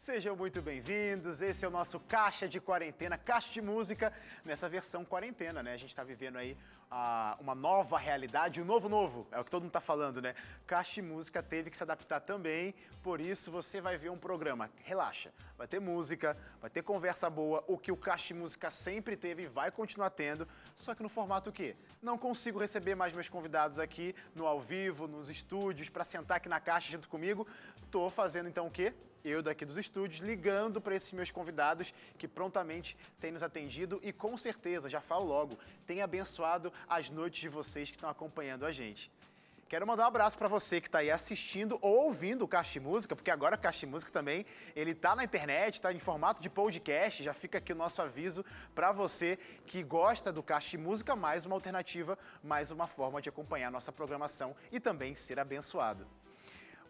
Sejam muito bem-vindos. Esse é o nosso Caixa de Quarentena, Caixa de Música, nessa versão quarentena, né? A gente está vivendo aí ah, uma nova realidade, um novo novo, é o que todo mundo está falando, né? Caixa de Música teve que se adaptar também, por isso você vai ver um programa. Relaxa, vai ter música, vai ter conversa boa, o que o Caixa de Música sempre teve e vai continuar tendo, só que no formato o quê? Não consigo receber mais meus convidados aqui no ao vivo, nos estúdios, para sentar aqui na caixa junto comigo. Tô fazendo então o quê? Eu daqui dos estúdios, ligando para esses meus convidados que prontamente têm nos atendido e com certeza, já falo logo, tem abençoado as noites de vocês que estão acompanhando a gente. Quero mandar um abraço para você que está aí assistindo ou ouvindo o Caixa Música, porque agora o Caixa Música também, ele está na internet, está em formato de podcast, já fica aqui o nosso aviso para você que gosta do Caixa Música, mais uma alternativa, mais uma forma de acompanhar nossa programação e também ser abençoado.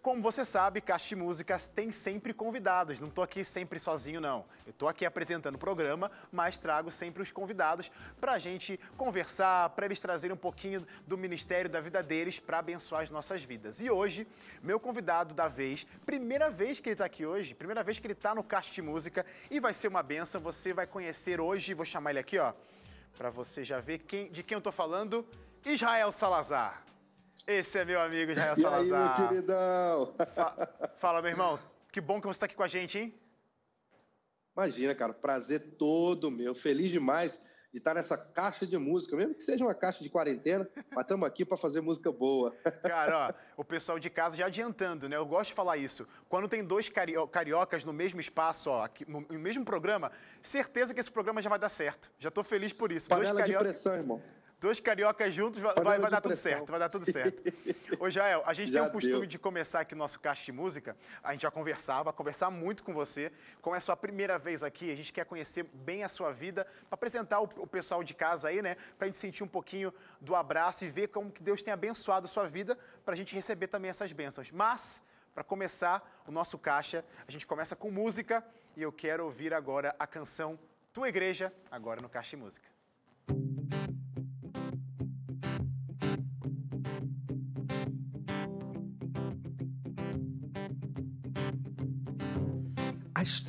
Como você sabe, de Músicas tem sempre convidados. Não estou aqui sempre sozinho, não. Eu estou aqui apresentando o programa, mas trago sempre os convidados para a gente conversar, para eles trazerem um pouquinho do ministério da vida deles para abençoar as nossas vidas. E hoje, meu convidado da vez, primeira vez que ele está aqui hoje, primeira vez que ele está no de Música e vai ser uma benção. Você vai conhecer hoje, vou chamar ele aqui, ó, para você já ver quem, de quem eu estou falando. Israel Salazar. Esse é meu amigo Israel e Salazar. Aí, meu queridão? Fa Fala, meu irmão. Que bom que você está aqui com a gente, hein? Imagina, cara. Prazer todo meu. Feliz demais de estar nessa caixa de música, mesmo que seja uma caixa de quarentena, mas estamos aqui para fazer música boa. Cara, ó, o pessoal de casa já adiantando, né? Eu gosto de falar isso. Quando tem dois cario cariocas no mesmo espaço, ó, aqui, no, no, mesmo programa, certeza que esse programa já vai dar certo. Já estou feliz por isso. Panela dois carioca... de pressão, irmão. Dois cariocas juntos, vai, vai dar tudo certo, vai dar tudo certo. Ô, Jael, a gente tem o costume deu. de começar aqui o nosso cast de música, a gente já conversava, conversar muito com você. Como é a sua primeira vez aqui, a gente quer conhecer bem a sua vida, para apresentar o, o, pessoal de casa aí, né? Para a gente sentir um pouquinho do abraço e ver como que Deus tem abençoado a sua vida, para a gente receber também essas bênçãos. Mas, para começar o nosso caixa, a gente começa com música e eu quero ouvir agora a canção Tua Igreja, agora no Caixa de Música.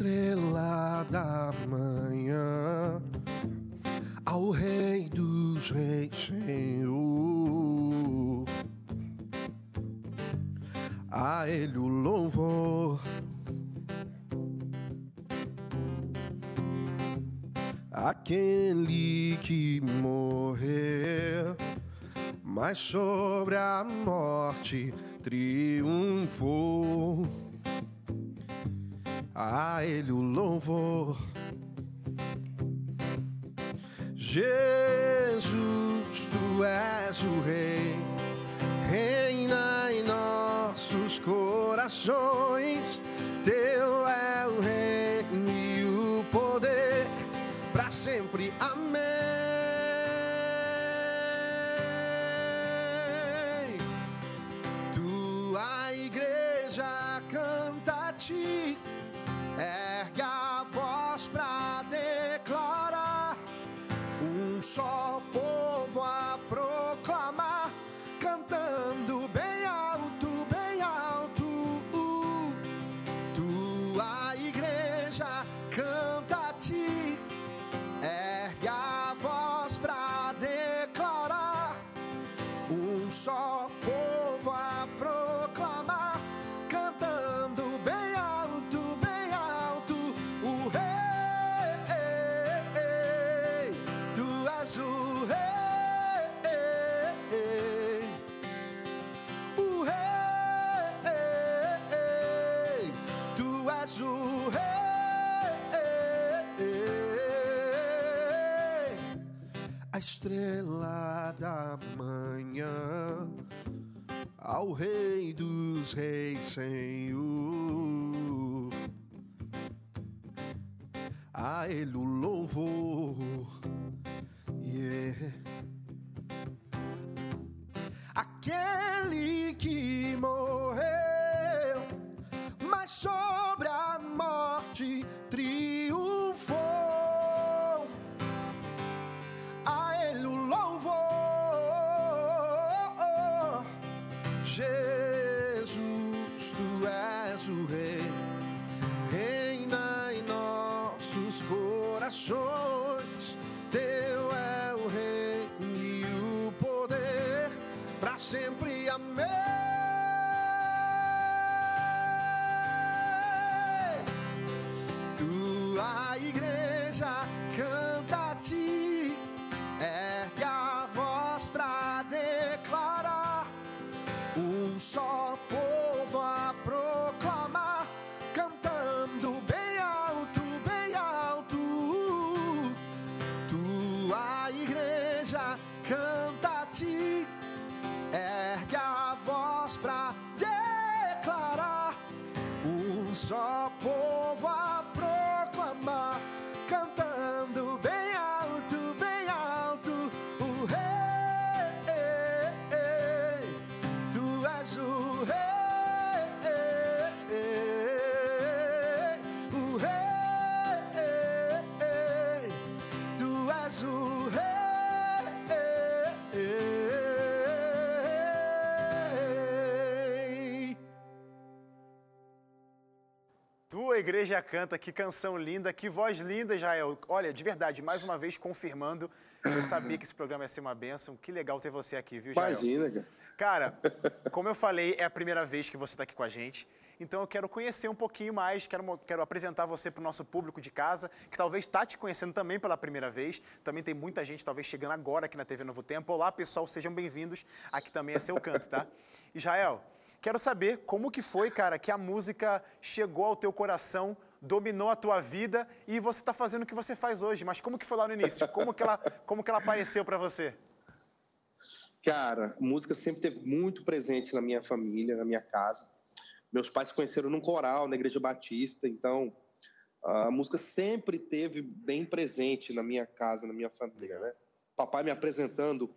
Estrela da manhã, ao Rei dos Reis, Senhor. A Ele o louvor. Aquele que morreu, mas sobre a morte triunfou a Ele o louvor. Jesus, tu és o Rei, reina em nossos corações. Ao Rei dos Reis, Senhor. A Ele o igreja canta, que canção linda, que voz linda, Jael. Olha, de verdade, mais uma vez confirmando, eu sabia que esse programa ia ser uma bênção. Que legal ter você aqui, viu, Jael? Imagina, cara. Cara, como eu falei, é a primeira vez que você está aqui com a gente. Então eu quero conhecer um pouquinho mais, quero, quero apresentar você para o nosso público de casa, que talvez está te conhecendo também pela primeira vez. Também tem muita gente talvez chegando agora aqui na TV Novo Tempo. Olá, pessoal, sejam bem-vindos. Aqui também é seu canto, tá? Israel, quero saber como que foi, cara, que a música chegou ao teu coração, dominou a tua vida e você está fazendo o que você faz hoje. Mas como que foi lá no início? Como que ela, como que ela apareceu para você? Cara, música sempre teve muito presente na minha família, na minha casa. Meus pais se conheceram num coral, na Igreja Batista, então a música sempre teve bem presente na minha casa, na minha família, né? Papai me apresentando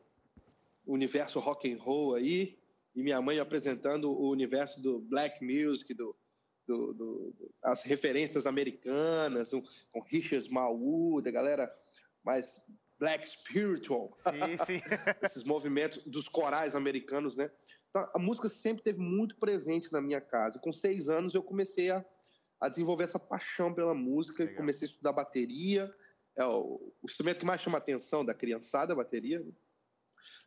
o universo rock and roll aí e minha mãe apresentando o universo do black music, do, do- do- do- as referências americanas, um- com Richard Smallwood, a galera mais black spiritual Sim, sim. esses movimentos dos corais americanos, né? Então, a música sempre teve muito presente na minha casa. Com seis anos eu comecei a, a desenvolver essa paixão pela música, Legal. comecei a estudar bateria, é o, o instrumento que mais chama a atenção da criançada, a bateria.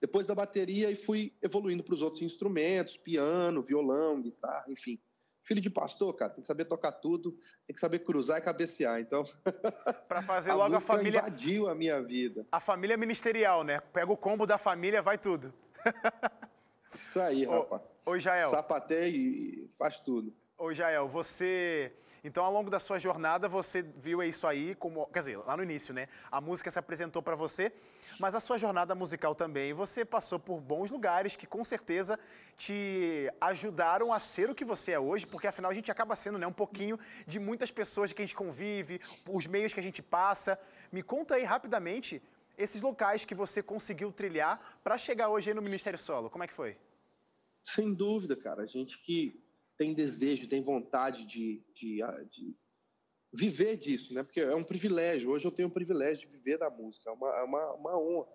Depois da bateria, e fui evoluindo para os outros instrumentos, piano, violão, guitarra, enfim. Filho de pastor, cara, tem que saber tocar tudo, tem que saber cruzar e cabecear. Então, Para fazer a logo a família, invadiu a minha vida. a família ministerial, né? Pega o combo da família, vai tudo. Isso aí, Ô, rapaz. ô Jael, Sapateia e faz tudo. ô Jael, você. Então, ao longo da sua jornada, você viu isso aí como. Quer dizer, lá no início, né? A música se apresentou para você, mas a sua jornada musical também. Você passou por bons lugares que com certeza te ajudaram a ser o que você é hoje, porque afinal a gente acaba sendo né, um pouquinho de muitas pessoas que a gente convive, os meios que a gente passa. Me conta aí rapidamente esses locais que você conseguiu trilhar para chegar hoje no Ministério Solo. Como é que foi? Sem dúvida, cara. A gente que tem desejo, tem vontade de, de, ah, de viver disso, né? Porque é um privilégio. Hoje eu tenho o privilégio de viver da música. É uma, é uma, uma honra,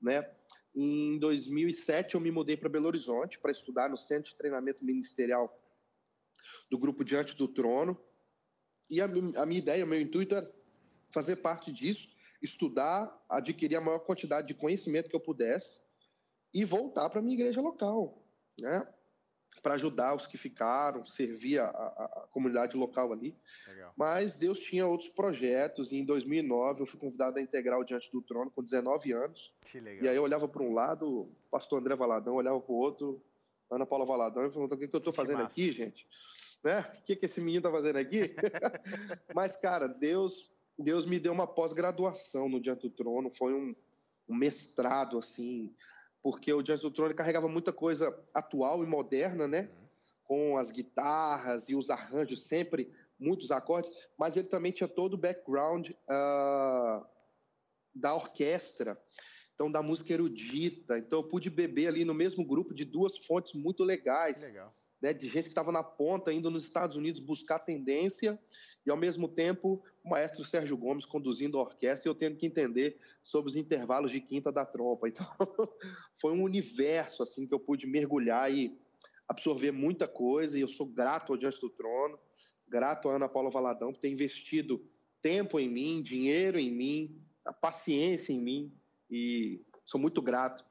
né? Em 2007 eu me mudei para Belo Horizonte para estudar no Centro de Treinamento Ministerial do Grupo Diante do Trono. E a, a minha ideia, o meu intuito era fazer parte disso, estudar, adquirir a maior quantidade de conhecimento que eu pudesse e voltar para minha igreja local, né? Para ajudar os que ficaram, servir a, a- a comunidade local ali. Legal. Mas Deus tinha outros projetos e em 2009 eu fui convidado a integrar o Diante do Trono com 19 anos. Que legal. E aí eu olhava para um lado, o pastor André Valadão, olhava para o outro, Ana Paula Valadão, e perguntava o que, que eu estou fazendo aqui, gente? Né? O que, que esse menino está fazendo aqui? Mas, cara, Deus, Deus me deu uma pós-graduação no Diante do Trono, foi um, um mestrado, assim, porque o do Trono carregava muita coisa atual e moderna, né? Com as guitarras e os arranjos, sempre muitos acordes, mas ele também tinha todo o background ah, da orquestra, então da música erudita. Então eu pude beber ali no mesmo grupo de duas fontes muito legais legal. Né, de gente que estava na ponta, indo nos Estados Unidos buscar tendência, e ao mesmo tempo o maestro Sérgio Gomes conduzindo a orquestra e eu tendo que entender sobre os intervalos de quinta da trompa. Então, foi um universo assim que eu pude mergulhar e absorver muita coisa, e eu sou grato ao Diante do Trono, grato a Ana Paula Valadão por ter investido tempo em mim, dinheiro em mim, a paciência em mim, e sou muito grato.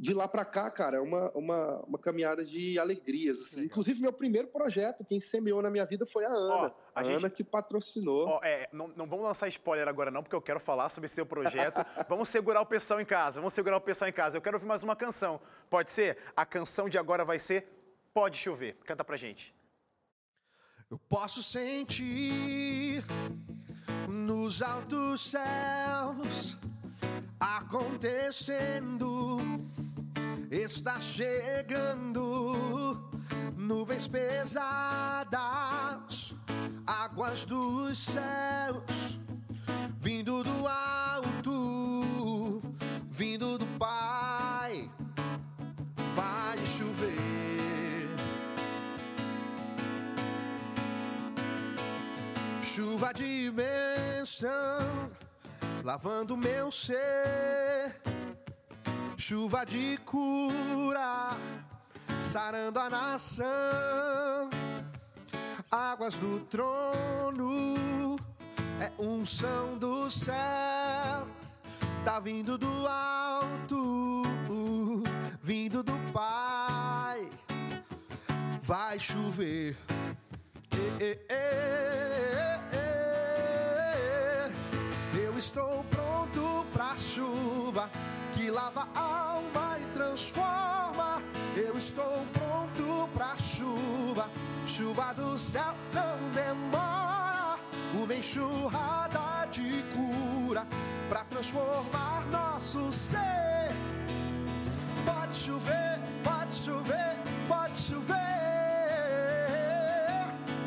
De lá para cá, cara, é uma, uma, uma caminhada de alegrias. Assim. Inclusive, meu primeiro projeto, quem semeou na minha vida foi a Ana. Ó, a, a gente... Ana que patrocinou. Ó, é, não, não vamos lançar spoiler agora, não, porque eu quero falar sobre seu projeto. vamos segurar o pessoal em casa, vamos segurar o pessoal em casa. Eu quero ouvir mais uma canção. Pode ser? A canção de agora vai ser Pode Chover. Canta pra gente. Eu posso sentir nos altos céus acontecendo está chegando. Nuvens pesadas, águas dos céus, vindo do alto, vindo do Pai, vai chover. Chuva de bênção, lavando meu ser chuva de cura, sarando a nação. Águas do trono, é unção do céu, tá vindo do alto, vindo do Pai. Vai chover. Lava a alma e transforma. Eu estou pronto pra chuva, chuva do céu não demora. Uma enxurrada de cura pra transformar nosso ser. Pode chover, pode chover, pode chover.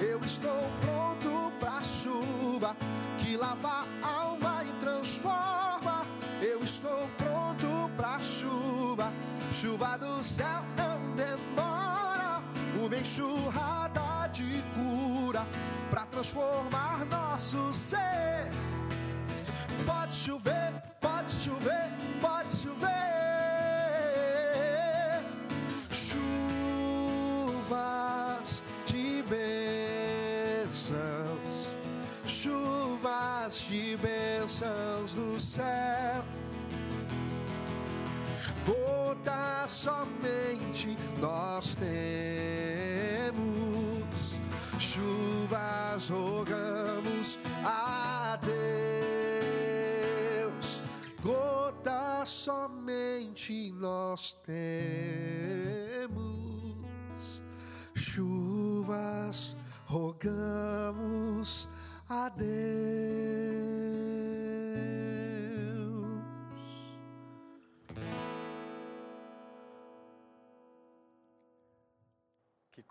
Eu estou pronto pra chuva que lava chuva do céu não demora, uma enxurrada de cura para transformar nosso ser. Pode chover, pode chover, pode chover. Chuvas de bênçãos, chuvas de bênçãos do céu gota somente nós temos. Chuvas rogamos a Deus, gota somente nós temos. Chuvas rogamos a Deus.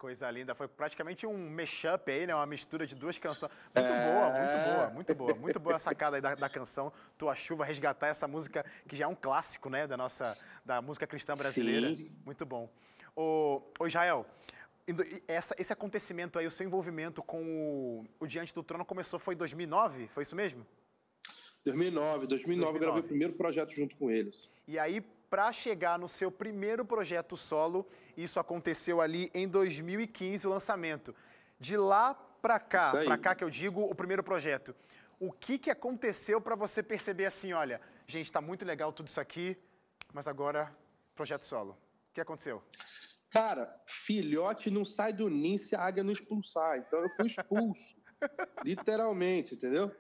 Coisa linda. Foi praticamente um mashup aí, né? Uma mistura de duas canções. Muito é... boa, muito boa, muito boa. Muito boa a sacada aí da, da, canção Tua Chuva, resgatar essa música que já é um clássico, né? Da nossa da música cristã brasileira. Sim. Muito bom. Ô, ô Israel, essa, esse acontecimento aí, o seu envolvimento com o, o Diante do Trono começou, foi em 2009? Foi isso mesmo? 2009. 2009, 2009. eu gravei o primeiro projeto junto com eles. E aí, para chegar no seu primeiro projeto solo. Isso aconteceu ali em 2015, o lançamento. De lá para cá, para cá que eu digo, o primeiro projeto. O que, que aconteceu para você perceber assim, olha, gente, está muito legal tudo isso aqui, mas agora projeto solo. O que aconteceu? Cara, filhote não sai do ninho se a águia não expulsar. Então eu fui expulso. literalmente, entendeu?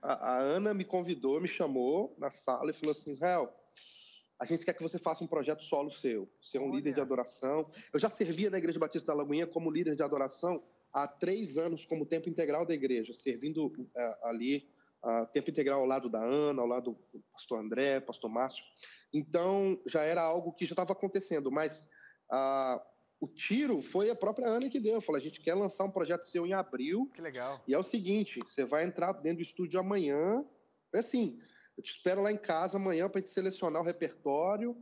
A, a, Ana me convidou, me chamou na sala e falou assim: Israel, a gente quer que você faça um projeto solo seu, ser um Olha. líder de adoração. Eu já servia na Igreja Batista da Lagoinha como líder de adoração há três anos como tempo integral da igreja, servindo uh, ali uh, tempo integral ao lado da Ana, ao lado do pastor André, pastor Márcio. Então, já era algo que já estava acontecendo, mas uh, o tiro foi a própria Ana que deu. Falou, a gente quer lançar um projeto seu em abril. Que legal. E é o seguinte, você vai entrar dentro do estúdio amanhã, é assim, eu te espero lá em casa amanhã para a gente selecionar o repertório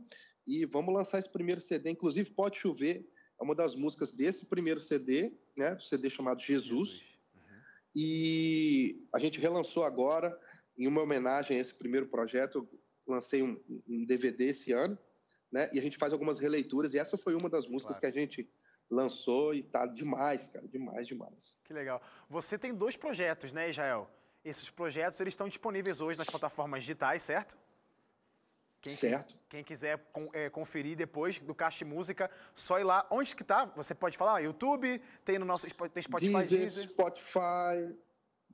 e vamos lançar esse primeiro CD. Inclusive, Pode Chover é uma das músicas desse primeiro CD, né? Do CD chamado Jesus. Jesus. Uhum. E a gente relançou agora, em uma homenagem a esse primeiro projeto. Eu lancei um, um DVD esse ano, né? E a gente faz algumas releituras. E essa foi uma das músicas claro. que a gente lançou e tá demais, cara, demais, demais. Que legal. Você tem dois projetos, né, Israel? Esses projetos eles estão disponíveis hoje nas plataformas digitais, certo? Quem certo. Quis, quem quiser com, é, conferir depois do Caixa Música, só ir lá. Onde que tá? Você pode falar? YouTube, tem no nosso tem Spotify, Deezer, Deezer. Spotify,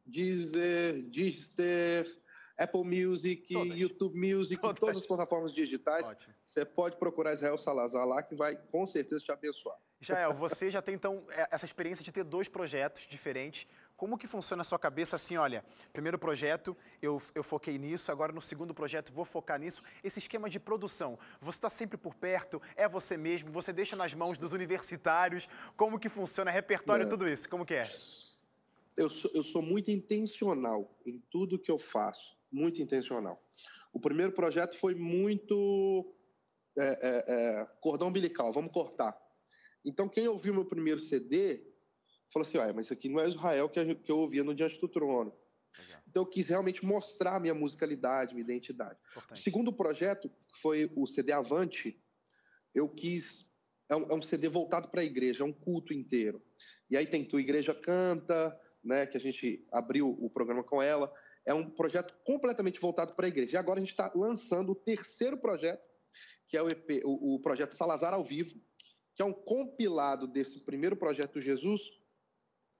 Deezer, Deezer, Apple Music, Todas. YouTube Music, Todas. todas as plataformas digitais. Ótimo. Você pode procurar Israel Salazar lá, que vai com certeza te abençoar. Jael, você já tem então é, essa experiência de ter dois projetos diferentes. Como que funciona a sua cabeça assim, olha, primeiro projeto, eu, eu foquei nisso, agora no segundo projeto vou focar nisso. Esse esquema de produção, você está sempre por perto, é você mesmo, você deixa nas mãos dos universitários, como que funciona, repertório, É. tudo isso, como que é? Eu sou, eu sou muito intencional em tudo que eu faço, muito intencional. O primeiro projeto foi muito é, é, é, cordão umbilical, vamos cortar. Então, quem ouviu meu primeiro CD falou assim: mas isso aqui não é Israel que, que eu ouvia no Diante do Trono. Legal. Então, eu quis realmente mostrar a minha musicalidade, minha identidade. O Importante. segundo projeto, que foi o CD Avante, eu quis. É um, é um CD voltado para a igreja, é um culto inteiro. E aí tem Tua Igreja Canta, né, que a gente abriu o programa com ela. É um projeto completamente voltado para a igreja. E agora a gente está lançando o terceiro projeto, que é o, EP, o, o projeto Salazar ao Vivo, que é um compilado desse primeiro projeto Jesus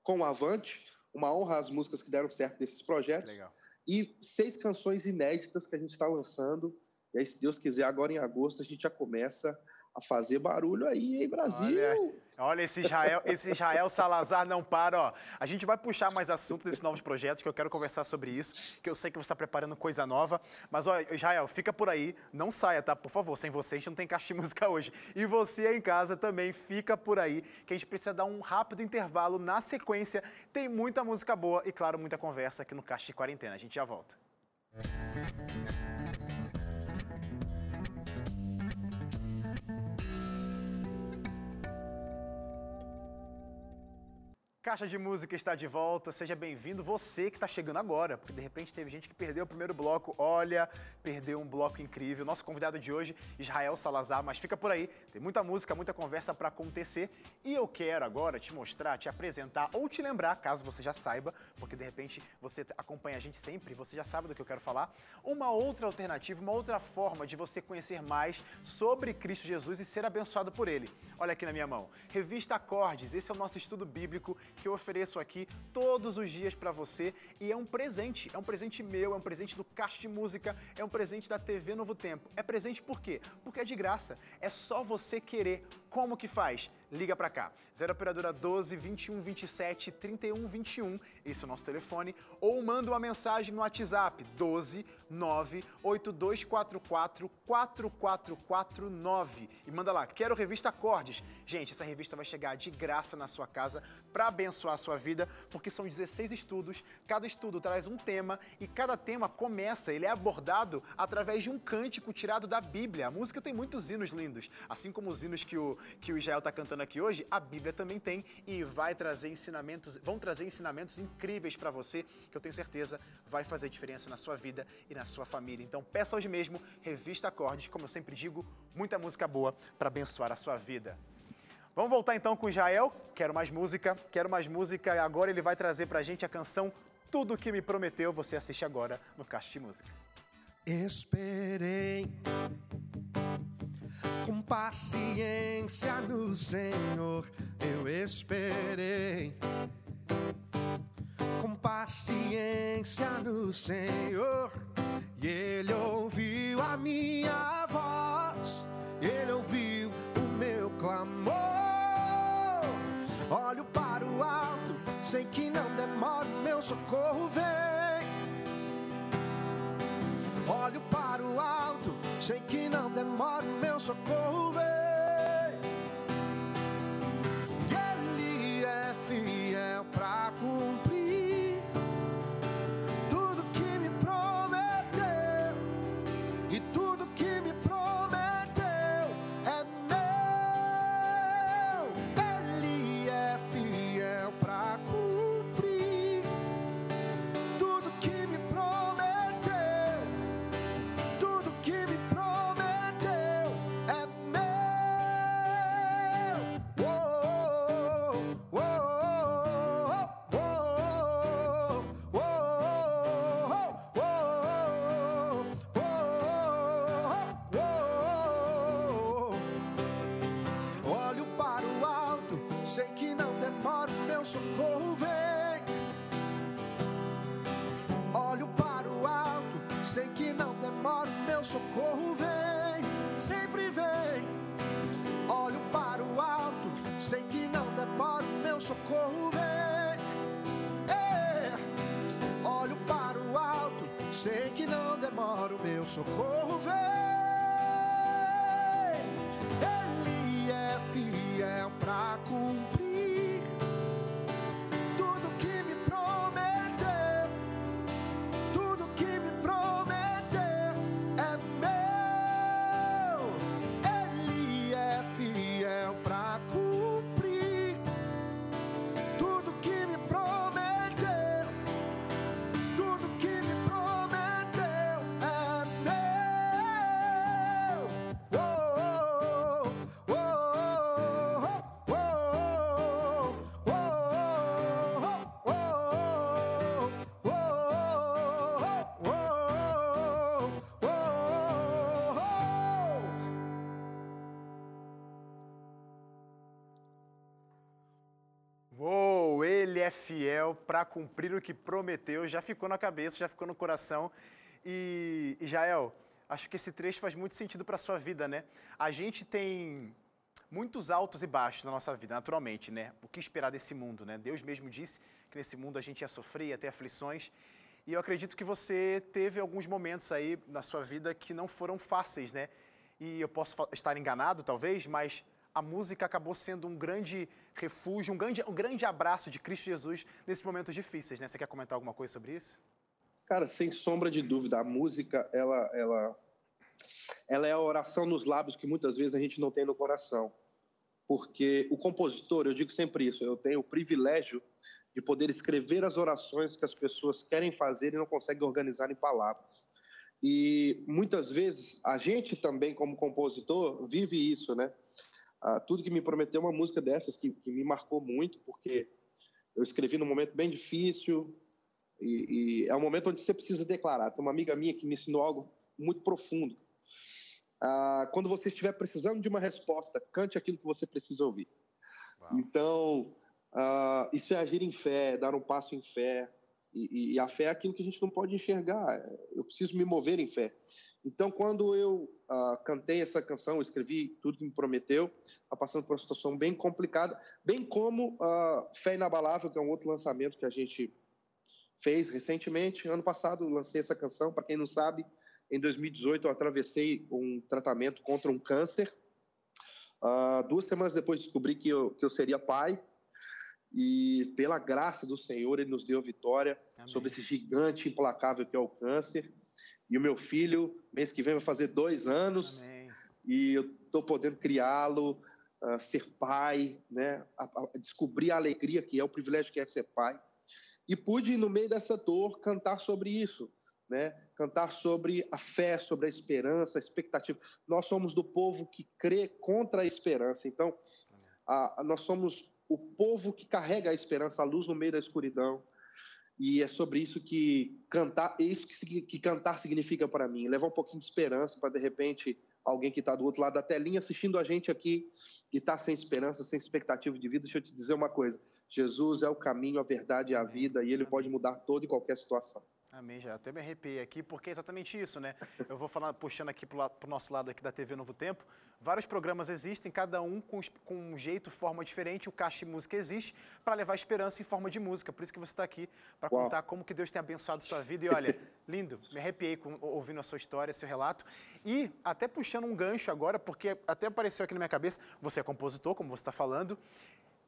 com o Avante. Uma honra às músicas que deram certo desses projetos Legal. e seis canções inéditas que a gente está lançando. E aí, se Deus quiser, agora em agosto a gente já começa a fazer barulho aí, hein, Brasil? Olha. Olha, esse Israel, esse Israel Salazar não para, ó. A gente vai puxar mais assunto desses novos projetos, que eu quero conversar sobre isso, que eu sei que você está preparando coisa nova. Mas, ó, Israel, fica por aí, não saia, tá? Por favor, sem você a gente não tem caixa de música hoje. E você em casa também, fica por aí, que a gente precisa dar um rápido intervalo. Na sequência, tem muita música boa e, claro, muita conversa aqui no Caixa de Quarentena. A gente já volta. Caixa de Música está de volta, seja bem-vindo. Você que está chegando agora, porque de repente teve gente que perdeu o primeiro bloco. Olha, perdeu um bloco incrível. Nosso convidado de hoje, Israel Salazar, mas fica por aí. Tem muita música, muita conversa para acontecer. E eu quero agora te mostrar, te apresentar ou te lembrar, caso você já saiba, porque de repente você acompanha a gente sempre, você já sabe do que eu quero falar, uma outra alternativa, uma outra forma de você conhecer mais sobre Cristo Jesus e ser abençoado por ele. Olha aqui na minha mão. Revista Acordes, esse é o nosso estudo bíblico que eu ofereço aqui todos os dias para você e é um presente, é um presente meu, é um presente do Caixa de Música, é um presente da TV Novo Tempo. É presente por quê? Porque é de graça. É só você querer. Como que faz? Liga para cá. 0 operadora 12 21 27 31 21. Esse é o nosso telefone ou manda uma mensagem no WhatsApp 12 9 8244 4449 e manda lá, quero revista Acordes. Gente, essa revista vai chegar de graça na sua casa para abençoar a sua vida, porque são 16 estudos, cada estudo traz um tema e cada tema começa, ele é abordado através de um cântico tirado da Bíblia. A música tem muitos hinos lindos, assim como os hinos que o, que o Israel está cantando aqui hoje, a Bíblia também tem e vai trazer ensinamentos, vão trazer ensinamentos incríveis para você, que eu tenho certeza vai fazer diferença na sua vida e na sua família. Então peça hoje mesmo, Revista Acordes, como eu sempre digo, muita música boa para abençoar a sua vida. Vamos voltar então com Israel. Quero mais música, quero mais música. E agora ele vai trazer pra gente a canção Tudo o que me prometeu. Você assiste agora no Caixa de Música. Esperei com paciência no Senhor, eu esperei. Com paciência no Senhor, e Ele ouviu a minha voz, Ele ouviu o meu clamor. Olho para o alto, sei que não demora, meu socorro vem. Olho para o alto, sei que não demora, o meu socorro vem. Sei que não demora, o meu socorro vem. Ele é fiel para cumprir o que prometeu, já ficou na cabeça, já ficou no coração. E, e Jael, acho que esse trecho faz muito sentido para sua vida, né? A gente tem muitos altos e baixos na nossa vida, naturalmente, né? O que esperar desse mundo, né? Deus mesmo disse que nesse mundo a gente ia sofrer, ia ter aflições. E eu acredito que você teve alguns momentos aí na sua vida que não foram fáceis, né? E eu posso estar enganado, talvez, mas a música acabou sendo um grande refúgio, um grande, um grande abraço de Cristo Jesus nesses momentos difíceis, né? Você quer comentar alguma coisa sobre isso? Cara, sem sombra de dúvida, a música, ela, ela, ela é a oração nos lábios que muitas vezes a gente não tem no coração. Porque o compositor, eu digo sempre isso, eu tenho o privilégio de poder escrever as orações que as pessoas querem fazer e não conseguem organizar em palavras. E muitas vezes a gente também, como compositor, vive isso, né? Ah, tudo que me prometeu uma música dessas que, que me marcou muito, porque eu escrevi num momento bem difícil, e, e é um momento onde você precisa declarar. Tem uma amiga minha que me ensinou algo muito profundo. Ah, quando você estiver precisando de uma resposta, cante aquilo que você precisa ouvir. Então, ah, isso é agir em fé, é dar um passo em fé. E, e a fé é aquilo que a gente não pode enxergar. Eu preciso me mover em fé. Então, quando eu ah, cantei essa canção, escrevi tudo que me prometeu, está passando por uma situação bem complicada, bem como ah, Fé Inabalável, que é um outro lançamento que a gente fez recentemente. Ano passado lancei essa canção. Para quem não sabe, em 2018 eu atravessei um tratamento contra um câncer. Ah, duas semanas depois descobri que eu, que eu seria pai. E pela graça do Senhor, Ele nos deu vitória Amém. sobre esse gigante implacável que é o câncer. E o meu filho, mês que vem, vai fazer dois anos Amém. e eu estou podendo criá-lo, ah, ser pai, né? A- a- descobrir a alegria que é, o privilégio que é ser pai. E pude, no meio dessa dor, cantar sobre isso, né? Cantar sobre a fé, sobre a esperança, a expectativa. Nós somos do povo que crê contra a esperança. Então, a- a- nós somos o povo que carrega a esperança, a luz no meio da escuridão. E é sobre isso que cantar, é isso que, que cantar significa para mim. Levar um pouquinho de esperança para, de repente, alguém que está do outro lado da telinha assistindo a gente aqui e está sem esperança, sem expectativa de vida. Deixa eu te dizer uma coisa: Jesus é o caminho, a verdade e a vida, e ele pode mudar toda e qualquer situação. Amém, já até me arrepiei aqui, porque é exatamente isso, né? Eu vou falar, puxando aqui para o nosso lado aqui da TV Novo Tempo, vários programas existem, cada um com, com um jeito, forma diferente, o Caixa de Música existe para levar esperança em forma de música, por isso que você está aqui, para contar como que Deus tem abençoado sua vida, e olha, lindo, me arrepiei com, ouvindo a sua história, seu relato, e até puxando um gancho agora, porque até apareceu aqui na minha cabeça, você é compositor, como você está falando,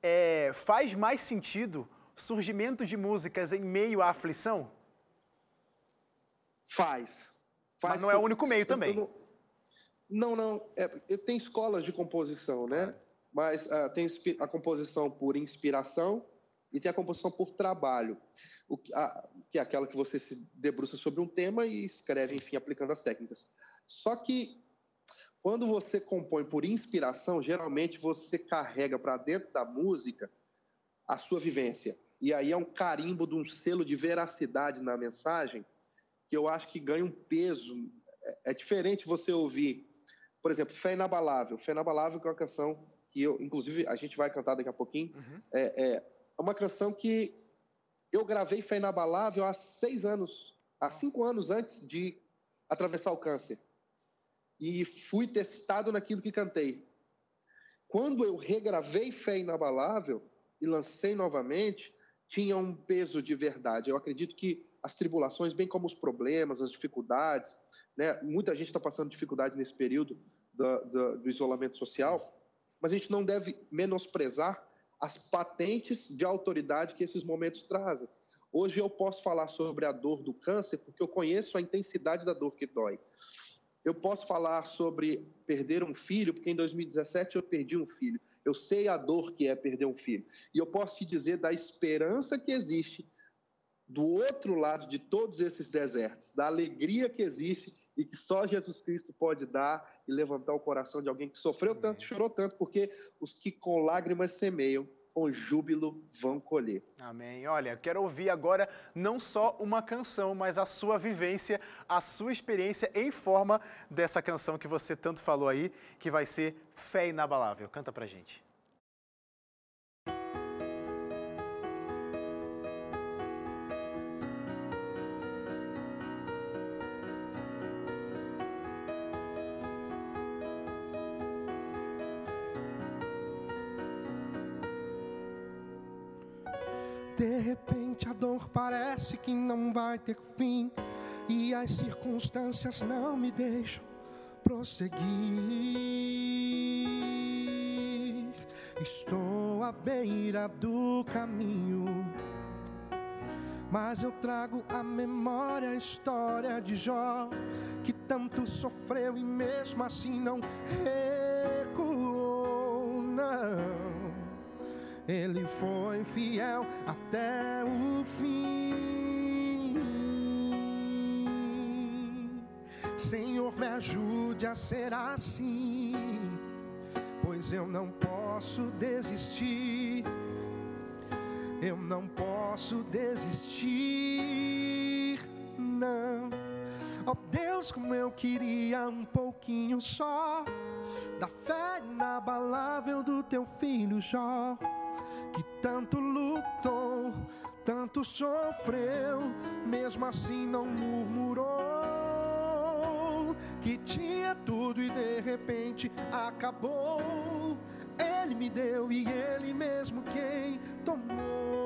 é, faz mais sentido surgimento de músicas em meio à aflição? Faz. Faz Mas não é o único meio também. não- Não, não. É, tenho escolas de composição, né? Mas ah, tem a composição por inspiração e tem a composição por trabalho, o a- que é aquela que você se debruça sobre um tema e escreve, enfim, aplicando as técnicas. Só que quando você compõe por inspiração, geralmente você carrega para dentro da música a sua vivência. E aí é um carimbo de um selo de veracidade na mensagem que eu acho que ganha um peso. É, é diferente você ouvir, por exemplo, Fé Inabalável. Fé Inabalável que é uma canção que eu, inclusive, a gente vai cantar daqui a pouquinho. Uhum. É, é uma canção que eu gravei Fé Inabalável há seis anos, há cinco anos antes de atravessar o câncer. E fui testado naquilo que cantei. Quando eu regravei Fé Inabalável e lancei novamente, tinha um peso de verdade. Eu acredito que as tribulações, bem como os problemas, as dificuldades, né? muita gente está passando dificuldade nesse período do, do, do isolamento social, mas a gente não deve menosprezar as patentes de autoridade que esses momentos trazem. Hoje eu posso falar sobre a dor do câncer porque eu conheço a intensidade da dor que dói. Eu posso falar sobre perder um filho, porque em 2017 eu perdi um filho. Eu sei a dor que é perder um filho. E eu posso te dizer da esperança que existe do outro lado de todos esses desertos, da alegria que existe e que só Jesus Cristo pode dar e levantar o coração de alguém que sofreu tanto, chorou tanto, porque os que com lágrimas semeiam, com júbilo vão colher. Amém. Olha, quero ouvir agora não só uma canção, mas a sua vivência, a sua experiência em forma dessa canção que você tanto falou aí, que vai ser Fé Inabalável. Canta pra gente. De repente a dor parece que não vai ter fim e as circunstâncias não me deixam prosseguir. Estou à beira do caminho, mas eu trago à memória a história de Jó, que tanto sofreu e mesmo assim não recuou. Ele foi fiel até o fim. Senhor, me ajude a ser assim, pois eu não posso desistir. Eu não posso desistir, não. Oh Deus, como eu queria um pouquinho só da fé inabalável do teu filho Jó que tanto lutou, tanto sofreu, mesmo assim não murmurou. Que tinha tudo e de repente acabou. Ele me deu e ele mesmo quem tomou.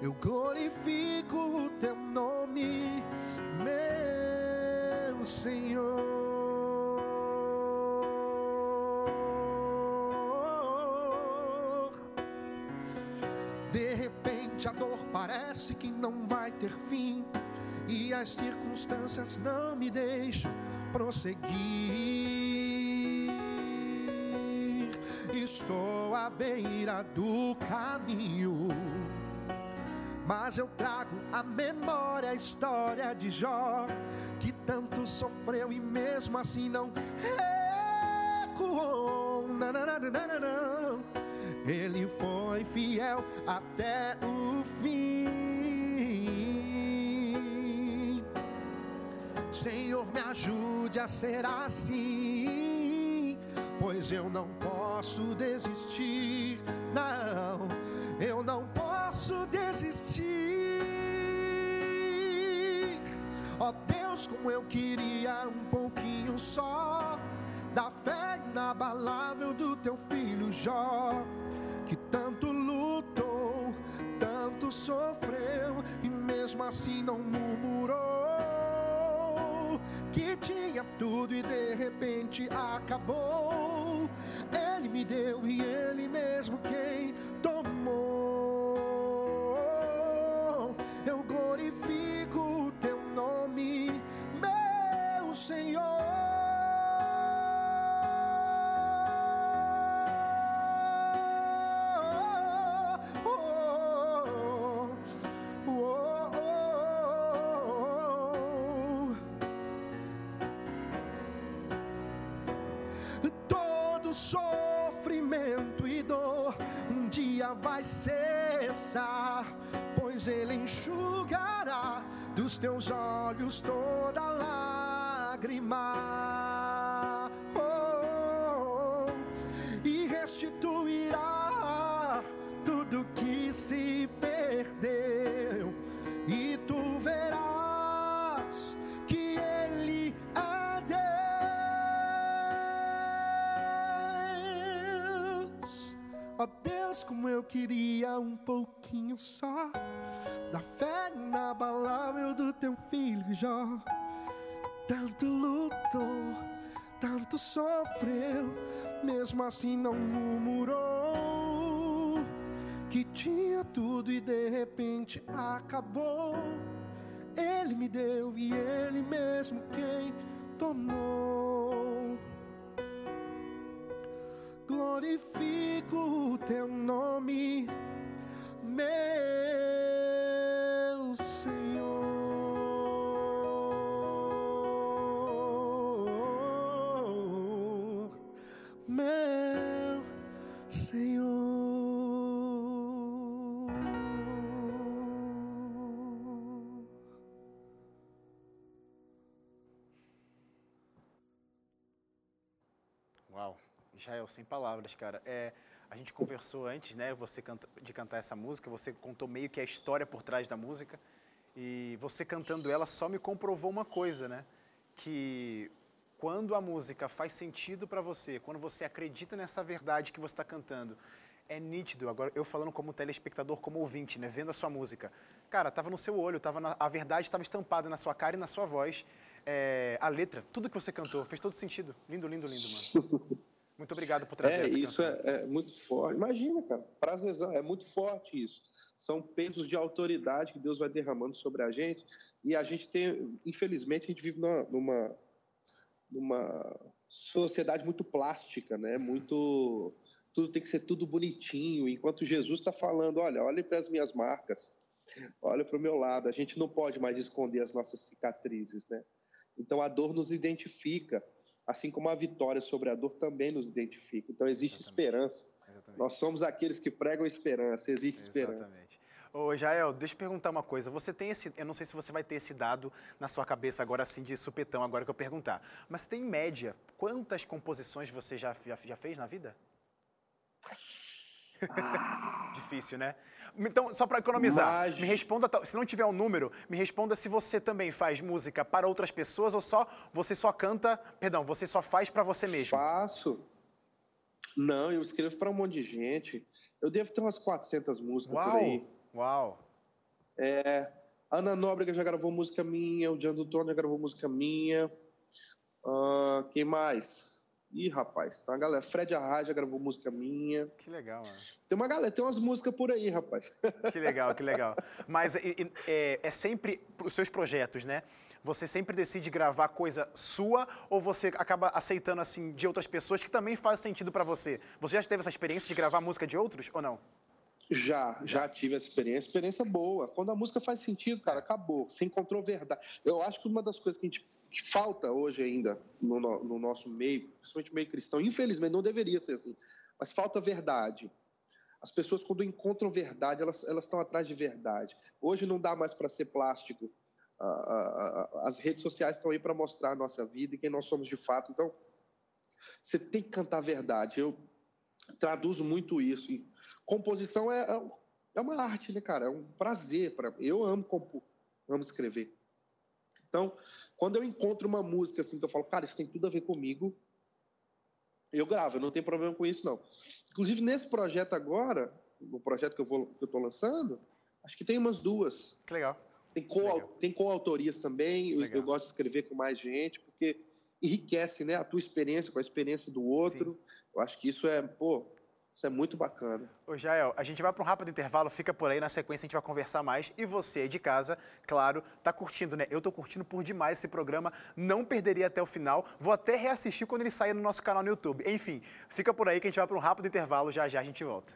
Eu glorifico o teu nome, meu Senhor. A dor parece que não vai ter fim e as circunstâncias não me deixam prosseguir. Estou à beira do caminho, mas eu trago à memória a história de Jó, que tanto sofreu e mesmo assim não recuou. Ele foi fiel até o Senhor, me ajude a ser assim, pois eu não posso desistir. Não, eu não posso desistir. Ó oh, Deus, como eu queria um pouquinho só mesmo assim não murmurou. Que tinha tudo e de repente acabou. Ele me deu e ele mesmo quem tomou. sofrimento e dor, um dia vai cessar, pois Ele enxugará dos teus olhos toda lágrima. Oh, oh, oh, e restitui queria um pouquinho só da fé inabalável do teu filho Jó. Tanto lutou, tanto sofreu, mesmo assim não murmurou. Que tinha tudo e de repente acabou. Ele me deu e ele mesmo quem tomou. Glorifico o teu nome, meu Israel, sem palavras, cara. É, a gente conversou antes, né, você canta, de cantar essa música, você contou meio que a história por trás da música. E você cantando ela só me comprovou uma coisa, né? Que quando a música faz sentido para você, quando você acredita nessa verdade que você está cantando, é nítido. Agora, eu falando como telespectador, como ouvinte, né? Vendo a sua música. Cara, tava no seu olho, tava na- a verdade estava estampada na sua cara e na sua voz. É, a letra, tudo que você cantou, fez todo sentido. Lindo, lindo, lindo, mano. Muito obrigado por trazer É, essa isso é, é muito forte. Imagina, cara, prazerzão, é muito forte isso. São pesos de autoridade que Deus vai derramando sobre a gente. E a gente tem, infelizmente, a gente vive numa, numa, numa sociedade muito plástica, né? Muito. Tudo tem que ser tudo bonitinho. Enquanto Jesus está falando, olha, olhem para as minhas marcas, olha para o meu lado. A gente não pode mais esconder as nossas cicatrizes, né? Então a dor nos identifica, assim como a vitória sobre a dor também nos identifica. Então existe Exatamente. esperança. Exatamente. Nós somos aqueles que pregam esperança, existe esperança. Exatamente. Ô, Jael, deixa eu perguntar uma coisa. Você tem esse. Eu não sei se você vai ter esse dado na sua cabeça agora assim de supetão, agora que eu perguntar. Mas tem em média, quantas composições você já, já, já fez na vida? Difícil, né? Então, só para economizar, Mas- me responda, se não tiver um número, me responda se você também faz música para outras pessoas ou só você só canta, perdão, você só faz para você mesmo. Faço. Não, eu escrevo para um monte de gente. Eu devo ter umas 400 músicas por aí. Uau! Uau! Ana Nóbrega já gravou música minha, o Diano Tony já gravou música minha. Ah, quem mais? Ih, rapaz, tem uma galera. Fred Arraes já gravou música minha. Que legal, mano. Tem uma galera, tem umas músicas por aí, rapaz. Que legal, que legal. Mas e- é, é sempre os seus projetos, né? Você sempre decide gravar coisa sua ou você acaba aceitando assim de outras pessoas que também faz sentido pra você? Você já teve essa experiência de gravar música de outros ou não? Já, já tive essa experiência, experiência boa. Quando a música faz sentido, cara, acabou. Você encontrou verdade. Eu acho que uma das coisas que a gente que falta hoje ainda no, no- no nosso meio, principalmente meio cristão, infelizmente não deveria ser assim, mas falta verdade. As pessoas, quando encontram verdade, elas, elas estão atrás de verdade. Hoje não dá mais para ser plástico. Ah, ah, ah, As redes sociais estão aí para mostrar a nossa vida e quem nós somos de fato. Então, você tem que cantar a verdade. Eu traduzo muito isso. E composição é, é é uma arte, né, cara? É um prazer. Pra... Eu amo compor, amo escrever. Então, quando eu encontro uma música assim, que eu falo, cara, isso tem tudo a ver comigo, eu gravo, eu não tenho problema com isso, não. Inclusive, nesse projeto agora, no projeto que eu vou, que eu tô lançando, acho que tem umas duas. Que legal. Tem, co Legal. tem coautorias também, eu, eu gosto de escrever com mais gente, porque enriquece né, a tua experiência com a experiência do outro. Eu acho que isso é, pô, isso é muito bacana. Ô, Jael, a gente vai para um rápido intervalo, fica por aí, na sequência a gente vai conversar mais. E você de casa, claro, tá curtindo, né? Eu tô curtindo por demais esse programa, não perderia até o final. Vou até reassistir quando ele sair no nosso canal no YouTube. Enfim, fica por aí que a gente vai para um rápido intervalo, já já a gente volta.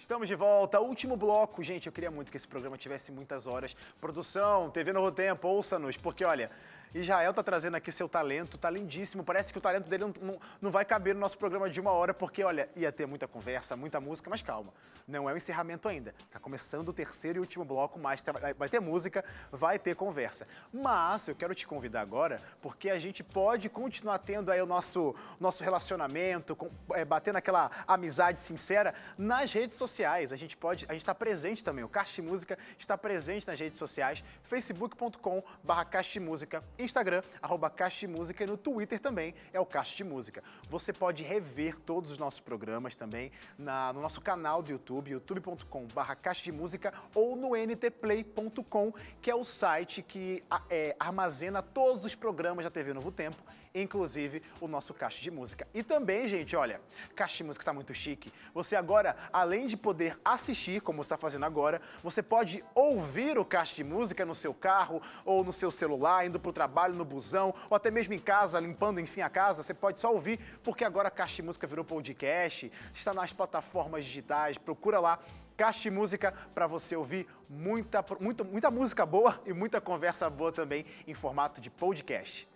Estamos de volta, último bloco. Gente, eu queria muito que esse programa tivesse muitas horas. Produção, TV Novo Tempo, ouça-nos, porque olha, Israel tá trazendo aqui seu talento, tá lindíssimo. Parece que o talento dele não, não, vai caber no nosso programa de uma hora, porque, olha, ia ter muita conversa, muita música, mas calma, não é o encerramento ainda. Tá começando o terceiro e último bloco, mas vai ter música, vai ter conversa. Mas eu quero te convidar agora, porque a gente pode continuar tendo aí o nosso, nosso relacionamento, com, é, batendo aquela amizade sincera nas redes sociais. A gente pode, a gente está presente também. O Cast Música está presente nas redes sociais, facebook.com/barra Música Instagram, arroba Caixa de Música, e no Twitter também é o Caixa de Música. Você pode rever todos os nossos programas também na, no nosso canal do YouTube, youtube.com barra Caixa de Música ou no ntplay.com, que é o site que é, armazena todos os programas da TV Novo Tempo inclusive o nosso caixa de música. E também, gente, olha, caixa de música está muito chique. Você agora, além de poder assistir, como está fazendo agora, você pode ouvir o caixa de música no seu carro ou no seu celular, indo para o trabalho, no busão, ou até mesmo em casa, limpando, enfim, a casa. Você pode só ouvir, porque agora a caixa de música virou podcast, está nas plataformas digitais, procura lá Caixa de Música para você ouvir muita, muita, muita música boa e muita conversa boa também em formato de podcast.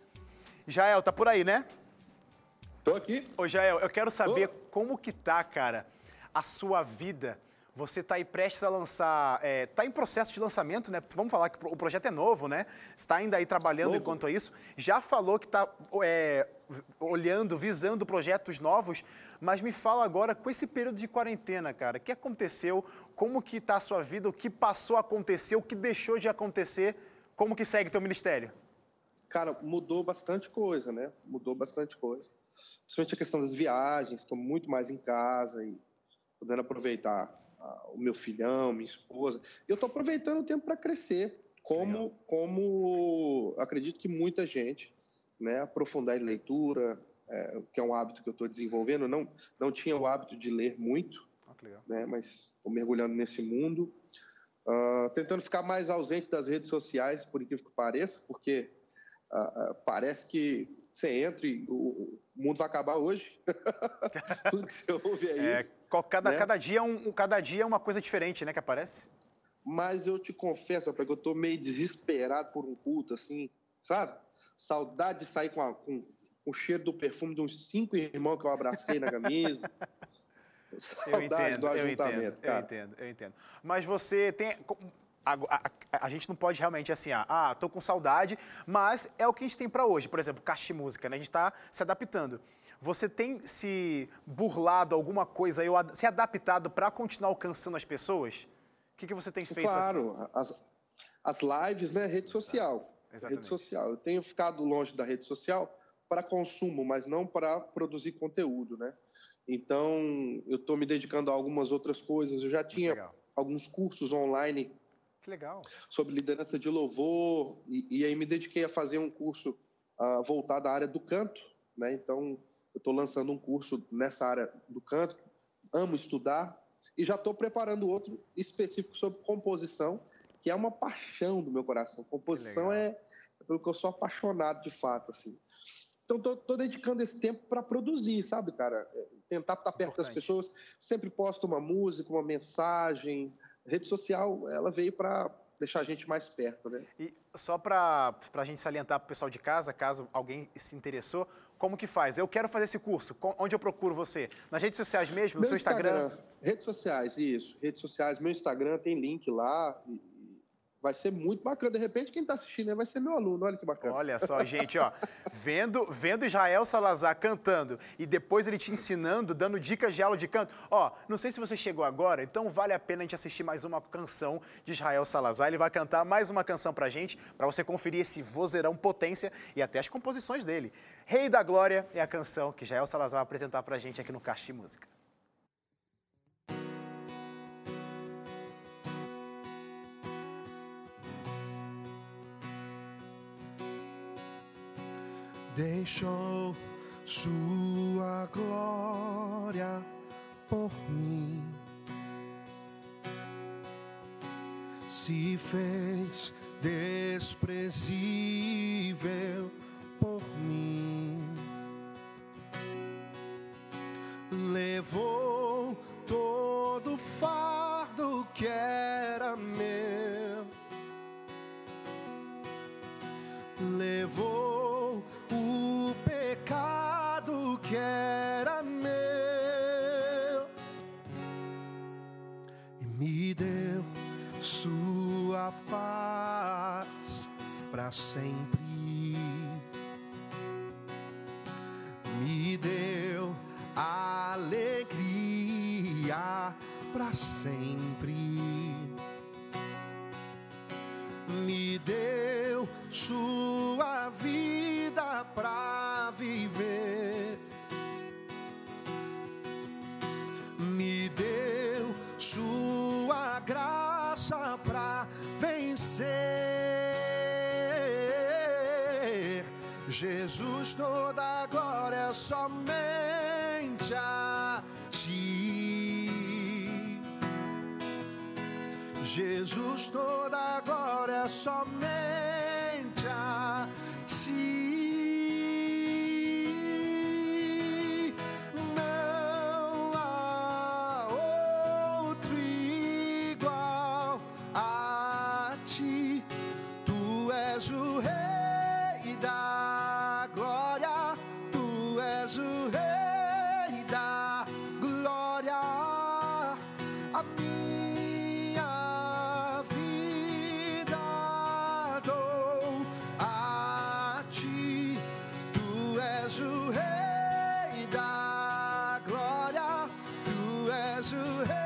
Jael, tá por aí, né? Tô aqui. Ô, Jael, eu quero saber Tô. como que tá, cara, a sua vida. Você está aí prestes a lançar, está é, tá em processo de lançamento, né? Vamos falar que o projeto é novo, né? Está ainda aí trabalhando novo. enquanto isso. Já falou que está é, olhando, visando projetos novos, mas me fala agora, com esse período de quarentena, cara, o que aconteceu? Como que está a sua vida? O que passou a acontecer? O que deixou de acontecer? Como que segue teu ministério? Cara, mudou bastante coisa, né? Mudou bastante coisa. Principalmente a questão das viagens, estou muito mais em casa e podendo aproveitar ah, o meu filhão, minha esposa. E eu estou aproveitando o tempo para crescer, como, como acredito que muita gente, né? Aprofundar em leitura, é, que é um hábito que eu estou desenvolvendo. Não, não tinha o hábito de ler muito, ah, né? Mas estou mergulhando nesse mundo. Uh, tentando ficar mais ausente das redes sociais, por incrível que pareça, porque uh, parece que você entra e o, mundo vai acabar hoje. Tudo que você ouve é, é isso. Cada, né? cada, dia um, cada dia é uma coisa diferente, né, que aparece. Mas eu te confesso, porque eu tô meio desesperado por um culto, assim, sabe? Saudade de sair com, a, com o cheiro do perfume de uns cinco irmãos que eu abracei na camisa. Saudade eu entendo, do ajuntamento, eu entendo, cara. Eu entendo, eu entendo. Mas você tem a, a, a, gente não pode realmente assim, ah, tô com saudade, mas é o que a gente tem para hoje. Por exemplo, caixa de música, né? A gente está se adaptando. Você tem se burlado alguma coisa aí, ou se adaptado para continuar alcançando as pessoas? O que, que você tem feito? Claro, assim? as, as lives, né? Rede social. Exatamente. Rede social. Eu tenho ficado longe da rede social para consumo, mas não para produzir conteúdo, né? Então, eu estou me dedicando a algumas outras coisas. Eu já tinha alguns cursos online que legal. Sobre liderança de louvor, e, e aí me dediquei a fazer um curso uh, voltado à área do canto, né? Então, eu estou lançando um curso nessa área do canto, amo estudar, e já estou preparando outro específico sobre composição, que é uma paixão do meu coração. Composição é, é pelo que eu sou apaixonado de fato, assim. Então, estou dedicando esse tempo para produzir, sabe, cara? É, tentar estar perto Importante. das pessoas. Sempre posto uma música, uma mensagem, rede social ela veio para deixar a gente mais perto, né? E só para a gente salientar para o pessoal de casa, caso alguém se interessou, como que faz? Eu quero fazer esse curso, onde eu procuro você? Nas redes sociais mesmo, no meu seu Instagram? Instagram? Redes sociais, isso. Redes sociais, meu Instagram tem link lá, vai ser muito bacana. De repente, quem está assistindo aí vai ser meu aluno. Olha que bacana. Olha só, gente, ó. Vendo, vendo Israel Salazar cantando e depois ele te ensinando, dando dicas de aula de canto. Ó, não sei se você chegou agora, então vale a pena a gente assistir mais uma canção de Israel Salazar. Ele vai cantar mais uma canção pra gente, para você conferir esse vozeirão potência e até as composições dele. Rei da Glória é a canção que Israel Salazar vai apresentar pra gente aqui no Caixa de Música. Deixou sua glória por mim. Se fez desprezível por mim, levou todo o fardo que era meu levou Jesus, toda a glória somente tu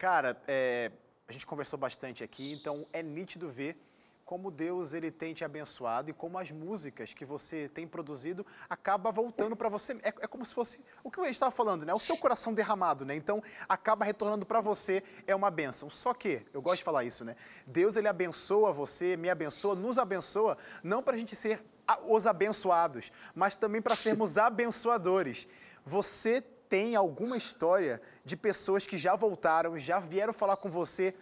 Cara, é, a gente conversou bastante aqui, então é nítido ver como Deus ele tem te abençoado e como as músicas que você tem produzido acaba voltando para você. É, é como se fosse o que gente estava falando, né? O seu coração derramado, né? Então acaba retornando para você é uma bênção. Só que eu gosto de falar isso, né? Deus ele abençoa você, me abençoa, nos abençoa, não para a gente ser os abençoados, mas também para sermos abençoadores. Você tem alguma história de pessoas que já voltaram, já vieram falar com você,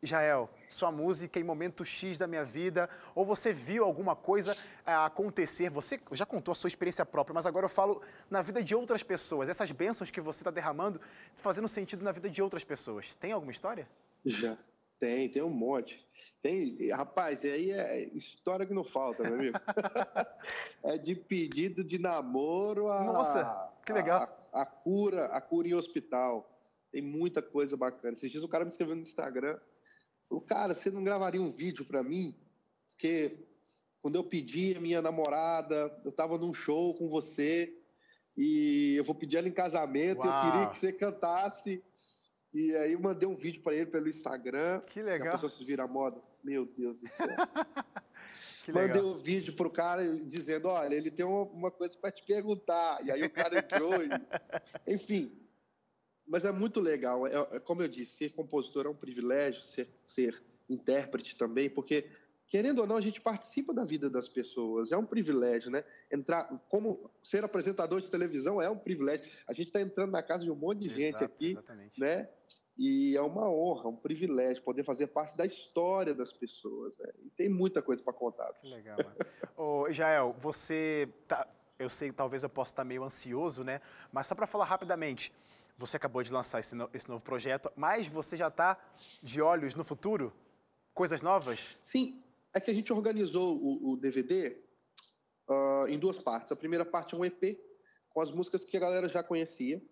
Israel, sua música em momento X da minha vida, ou você viu alguma coisa ah, acontecer, você já contou a sua experiência própria, mas agora eu falo na vida de outras pessoas, essas bênçãos que você está derramando, fazendo sentido na vida de outras pessoas. Tem alguma história? Já. Tem, tem um monte. Tem, rapaz, e aí é história que não falta, meu amigo. é de pedido de namoro a. Nossa, que legal. A, a cura, a cura em hospital. Tem muita coisa bacana. Esses dias o cara me escreveu no Instagram. Falou, cara, você não gravaria um vídeo pra mim? Porque quando eu pedi a minha namorada, eu tava num show com você e eu vou pedir ela em casamento, eu Uau. queria que você cantasse. E aí eu mandei um vídeo pra ele pelo Instagram. Que A legal, pessoa se vira moda. Meu Deus do céu. que Mandei legal. um vídeo pro cara dizendo, olha, ele tem uma, coisa para te perguntar. E aí o cara entrou e... Enfim. Mas é muito legal. É, é como eu disse, ser compositor é um privilégio, ser, ser intérprete também, porque, querendo ou não, a gente participa da vida das pessoas. É um privilégio, né? Entrar, como ser apresentador de televisão é um privilégio. A gente está entrando na casa de um monte de gente Exato, aqui, Exatamente. né? E é uma honra, um privilégio poder fazer parte da história das pessoas. Né? E tem muita coisa para contar. Que legal. Ô, Israel, você tá, eu sei que talvez eu possa estar meio ansioso, né? Mas só para falar rapidamente, você acabou de lançar esse, no- esse novo projeto, mas você já está de olhos no futuro? Coisas novas? Sim, é que a gente organizou o, o DVD ah, em duas partes. A primeira parte é um EP com as músicas que a galera já conhecia,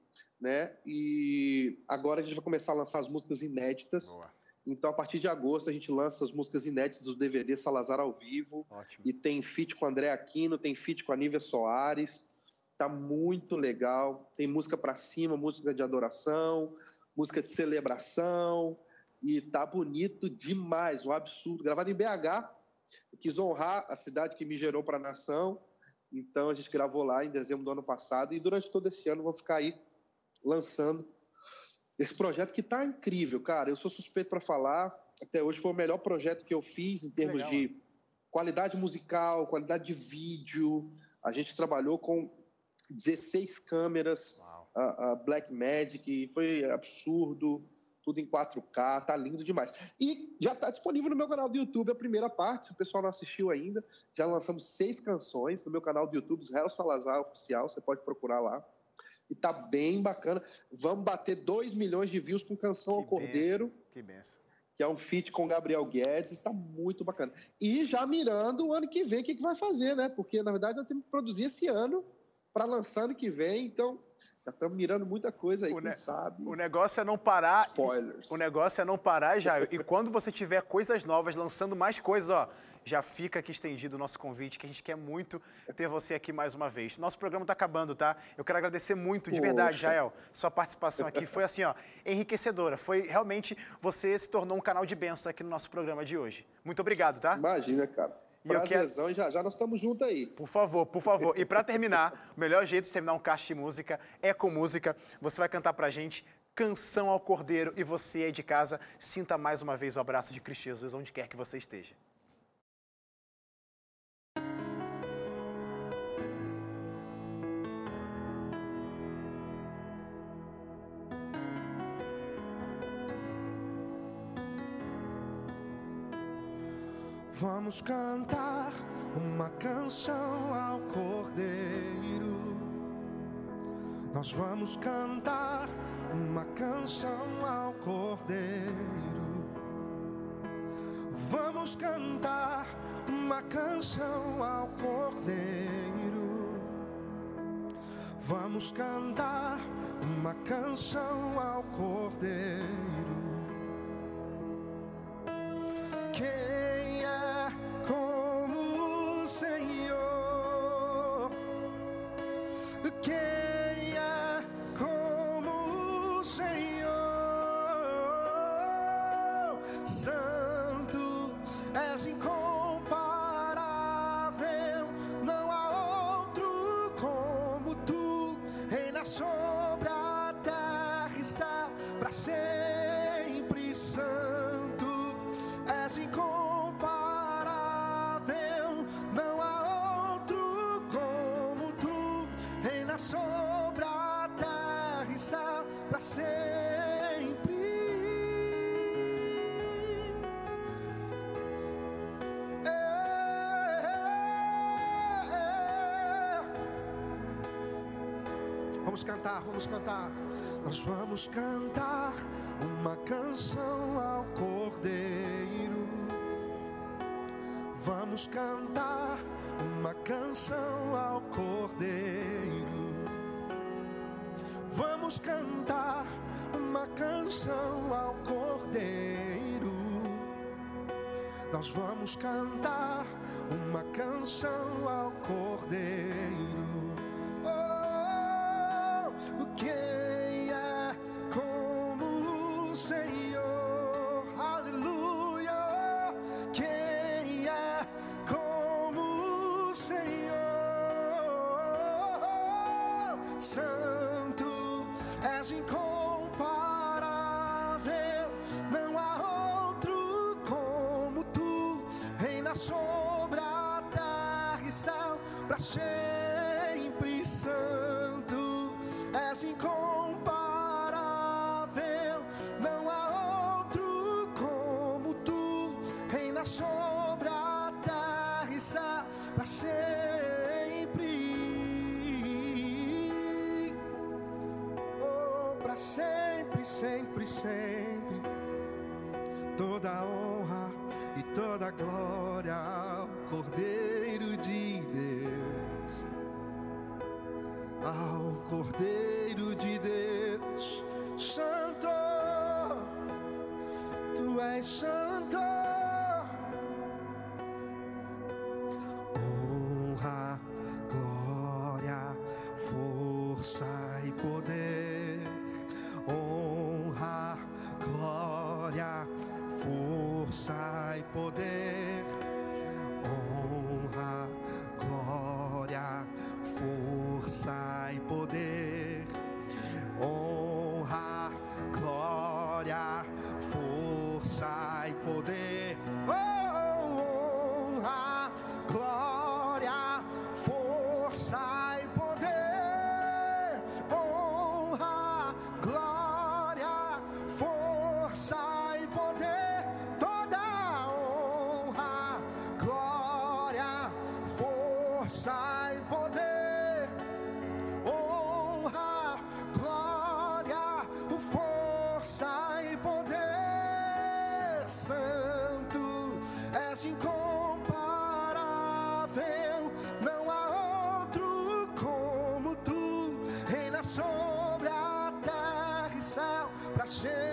né? E agora a gente vai começar a lançar as músicas inéditas. Boa, Então, a partir de agosto, a gente lança as músicas inéditas do DVD Salazar ao vivo. ótimo. E tem feat com André Aquino, tem feat com a Nívia Soares. Tá muito legal. Tem música pra cima, música de adoração, música de celebração. E tá bonito demais, um absurdo. Gravado em BH. quis honrar a cidade que me gerou para a nação. Então a gente gravou lá em dezembro do ano passado e durante todo esse ano vou ficar aí lançando esse projeto que está incrível, cara. Eu sou suspeito para falar. Até hoje foi o melhor projeto que eu fiz em termos legal, de qualidade musical, qualidade de vídeo. A gente trabalhou com 16 câmeras, a, a Black Magic, foi absurdo tudo em 4K, tá lindo demais. E já tá disponível no meu canal do YouTube a primeira parte, se o pessoal não assistiu ainda, já lançamos seis canções no meu canal do YouTube, Israel Salazar Oficial, você pode procurar lá. E tá bem bacana. Vamos bater 2 milhões de views com Canção que ao Cordeiro. Benção, que benção. Que é um feat com Gabriel Guedes, tá muito bacana. E já mirando o ano que vem, o que, que vai fazer, né? Porque, na verdade, nós temos que produzir esse ano para lançar ano que vem, então já estamos mirando muita coisa aí, o quem sabe. O negócio é não parar. Spoilers. O negócio é não parar, Jair. e quando você tiver coisas novas, lançando mais coisas, ó, já fica aqui estendido o nosso convite, que a gente quer muito ter você aqui mais uma vez. Nosso programa está acabando, tá? Eu quero agradecer muito, de Poxa. verdade, Jael. Sua participação aqui foi assim, ó, enriquecedora. Foi realmente, você se tornou um canal de bênçãos aqui no nosso programa de hoje. Muito obrigado, tá? Imagina, cara. E eu quero... já já nós estamos juntos aí. Por favor, por favor. E para terminar, o melhor jeito de terminar um caixa de música é com música. Você vai cantar pra gente Canção ao Cordeiro e você aí de casa sinta mais uma vez o abraço de Cristo Jesus onde quer que você esteja. Vamos cantar uma canção ao Cordeiro. Nós vamos cantar uma canção ao Cordeiro. Vamos cantar uma canção ao Cordeiro. Vamos cantar uma canção ao Cordeiro. Cantar, vamos cantar. Nós vamos cantar uma canção ao Cordeiro. Vamos cantar uma canção ao Cordeiro. Vamos cantar uma canção ao Cordeiro. Nós vamos cantar uma canção ao Cordeiro. Sempre, sempre, incomparável, não há outro como tu, reina sobre a terra e céu, para sempre,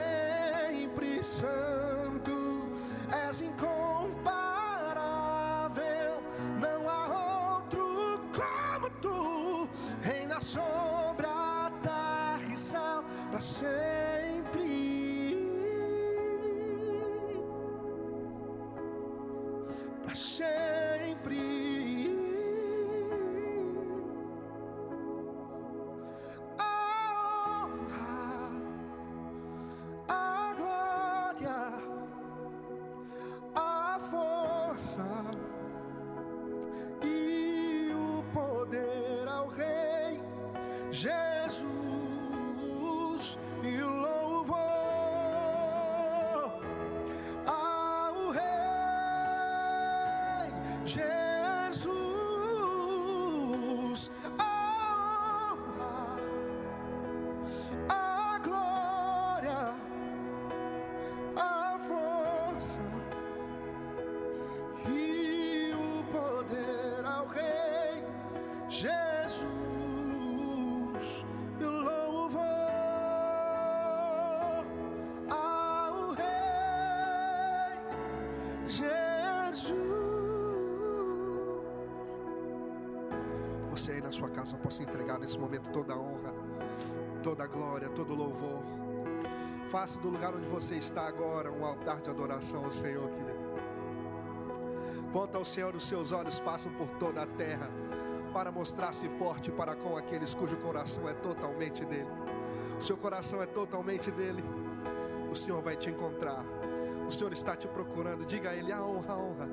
você aí na sua casa possa entregar nesse momento toda a honra, toda a glória, todo o louvor. Faça do lugar onde você está agora um altar de adoração ao Senhor, querido. Ponta ao Senhor, os seus olhos passam por toda a terra para mostrar-se forte para com aqueles cujo coração é totalmente dele. O seu coração é totalmente dele. O Senhor vai te encontrar. O Senhor está te procurando. Diga a Ele a honra, a honra.